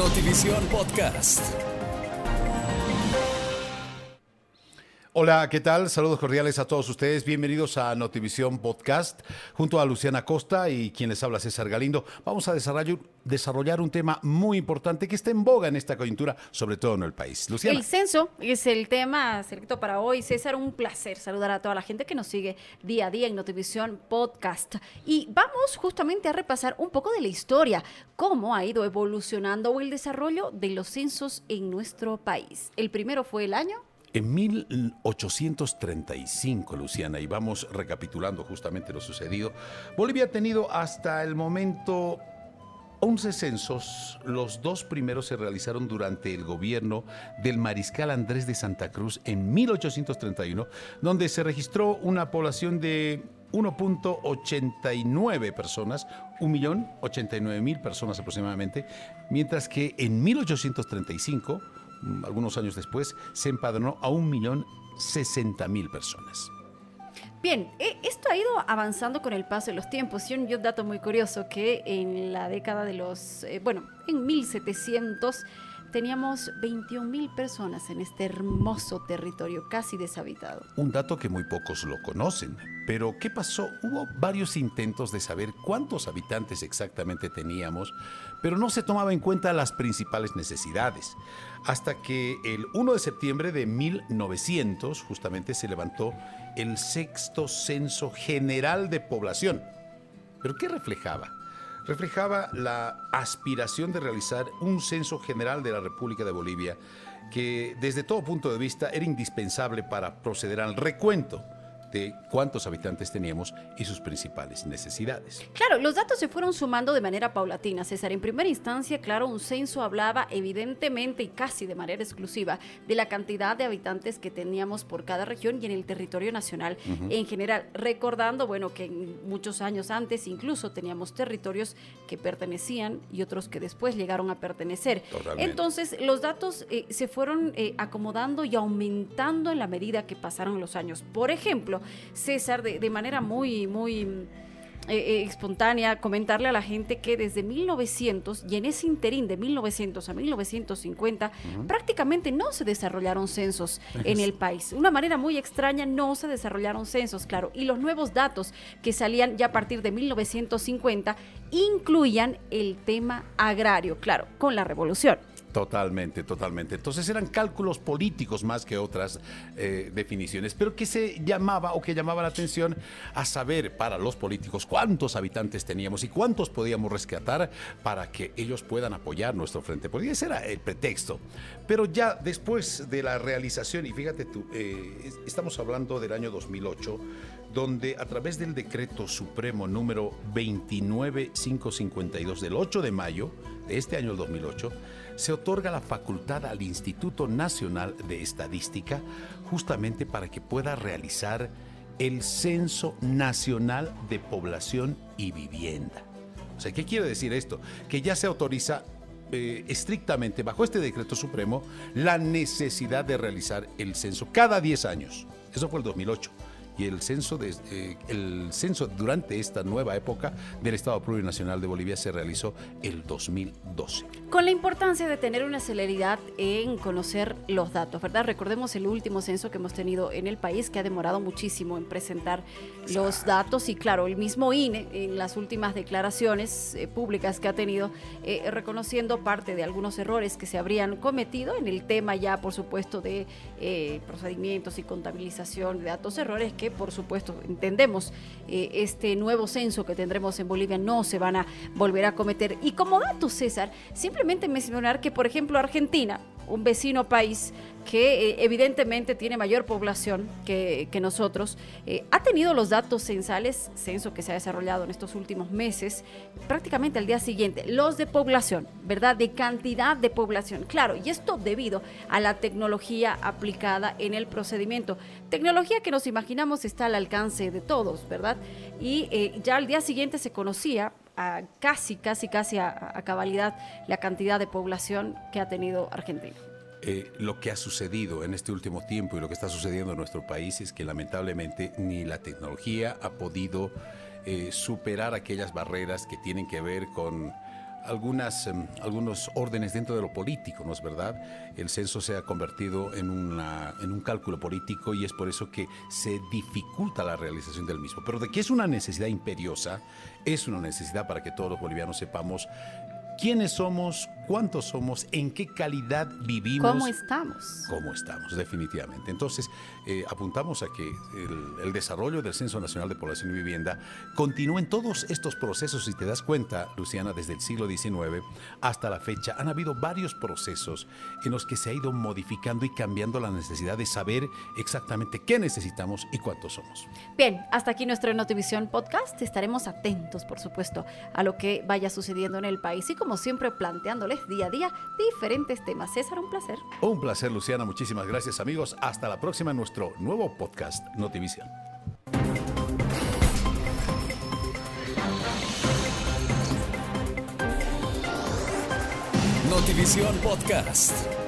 Notivisión Podcast. Hola, ¿qué tal? Saludos cordiales a todos ustedes. Bienvenidos a Notivisión Podcast. Junto a Luciana Costa y quien les habla César Galindo, vamos a desarrollar, un tema muy importante que está en boga en esta coyuntura, sobre todo en el país. Luciana. El censo es el tema selecto para hoy. César, un placer saludar a toda la gente que nos sigue día a día en Notivisión Podcast. Y vamos justamente a repasar un poco de la historia, cómo ha ido evolucionando el desarrollo de los censos en nuestro país. El primero fue el año En 1835, Luciana, y vamos recapitulando justamente lo sucedido, Bolivia ha tenido hasta el momento 11 censos. Los dos primeros se realizaron durante el gobierno del mariscal Andrés de Santa Cruz en 1831, donde se registró una población de 1.89 personas, 1.089.000 personas aproximadamente, mientras que en 1835 mm, algunos años después, se empadronó a 1.060.000 personas. Bien, eh, esto ha ido avanzando con el paso de los tiempos. Y un dato muy curioso que en la década de los, eh, bueno, en 1700 teníamos 21 mil personas en este hermoso territorio casi deshabitado. Un dato que muy pocos lo conocen. Pero, ¿qué pasó? Hubo varios intentos de saber cuántos habitantes exactamente teníamos, pero no se tomaba en cuenta las principales necesidades. Hasta que el 1 de septiembre de 1900 justamente se levantó el sexto censo general de población. ¿Pero qué reflejaba? Reflejaba la aspiración de realizar un censo general de la República de Bolivia que desde todo punto de vista era indispensable para proceder al recuento de cuántos habitantes teníamos y sus principales necesidades. Claro, los datos se fueron sumando de manera paulatina, César. En primera instancia, claro, un censo hablaba evidentemente y casi de manera exclusiva de la cantidad de habitantes que teníamos por cada región y en el territorio nacional en general, recordando, bueno, que muchos años antes incluso teníamos territorios que pertenecían y otros que después llegaron a pertenecer. Totalmente. Entonces, los datos eh, se fueron eh, acomodando y aumentando en la medida que pasaron los años. Por ejemplo, César, de, de manera muy, muy mm, eh, eh, espontánea, comentarle a la gente que desde 1900 y en ese interín de 1900 a 1950 prácticamente no se desarrollaron censos en el país. Una manera muy extraña no se desarrollaron censos, claro. Y los nuevos datos que salían ya a partir de 1950 incluían el tema agrario, claro, con la revolución. Totalmente, totalmente. Entonces eran cálculos políticos más que otras eh, definiciones, pero que se llamaba o que llamaba la atención a saber para los políticos cuántos habitantes teníamos y cuántos podíamos rescatar para que ellos puedan apoyar nuestro frente político. Ese era el pretexto. Pero ya después de la realización, y fíjate tú, eh, es- estamos hablando del año 2008, donde a través del decreto supremo número 29552 del 8 de mayo este año, el 2008, se otorga la facultad al Instituto Nacional de Estadística justamente para que pueda realizar el Censo Nacional de Población y Vivienda. O sea, ¿qué quiere decir esto? Que ya se autoriza eh, estrictamente bajo este decreto supremo la necesidad de realizar el censo cada 10 años. Eso fue el 2008. Y el censo, de- eh, el censo durante esta nueva época del Estado Plurinacional de Bolivia se realizó el 2012. Con la importancia de tener una celeridad en conocer los datos, ¿verdad? Recordemos el último censo que hemos tenido en el país que ha demorado muchísimo en presentar los datos y claro, el mismo INE en las últimas declaraciones eh, públicas que ha tenido, eh, reconociendo parte de algunos errores que se habrían cometido en el tema ya, por supuesto, de procedimientos y contabilización de datos, errores que, por supuesto, entendemos eh, este nuevo censo que tendremos en Bolivia no se van a volver a cometer. Y como dato, César, simplemente mencionar que, por ejemplo, Argentina, un vecino país que eh, evidentemente tiene mayor población que, nosotros, eh, ha tenido los datos censales, censo que se ha desarrollado en estos últimos meses, prácticamente al día siguiente, los de población, ¿verdad? De cantidad de población, claro, y esto debido a la tecnología aplicada en el procedimiento. Tecnología que nos imaginamos está al alcance de todos, ¿verdad? Y eh, ya al día siguiente se conocía a casi, casi, casi a, cabalidad la cantidad de población que ha tenido Argentina. Eh, lo que ha sucedido en este último tiempo y lo que está sucediendo en nuestro país es que lamentablemente ni la tecnología ha podido eh, superar aquellas barreras que tienen que ver con algunas, em, algunos órdenes dentro de lo político, ¿no es verdad? El censo se ha convertido en, una, en un cálculo político y es por eso que se dificulta la realización del mismo. Pero de que es una necesidad imperiosa, es una necesidad para que todos los bolivianos sepamos quiénes somos, cuántos somos, en qué calidad vivimos. ¿Cómo estamos? ¿Cómo estamos? Definitivamente. Entonces, eh, apuntamos a que el, desarrollo del Censo Nacional de Población y Vivienda continúe en todos estos procesos. Si te das cuenta, Luciana, desde el siglo XIX hasta la fecha, han habido varios procesos en los que se ha ido modificando y cambiando la necesidad de saber exactamente qué necesitamos y cuántos somos. Bien, hasta aquí nuestro Notivisión Podcast. Estaremos atentos, por supuesto, a lo que vaya sucediendo en el país y como siempre planteándoles día a día diferentes temas. César, un placer. Un placer, Luciana. Muchísimas gracias, amigos. Hasta la próxima en nuestro nuevo podcast, Notivisión. Notivisión Podcast.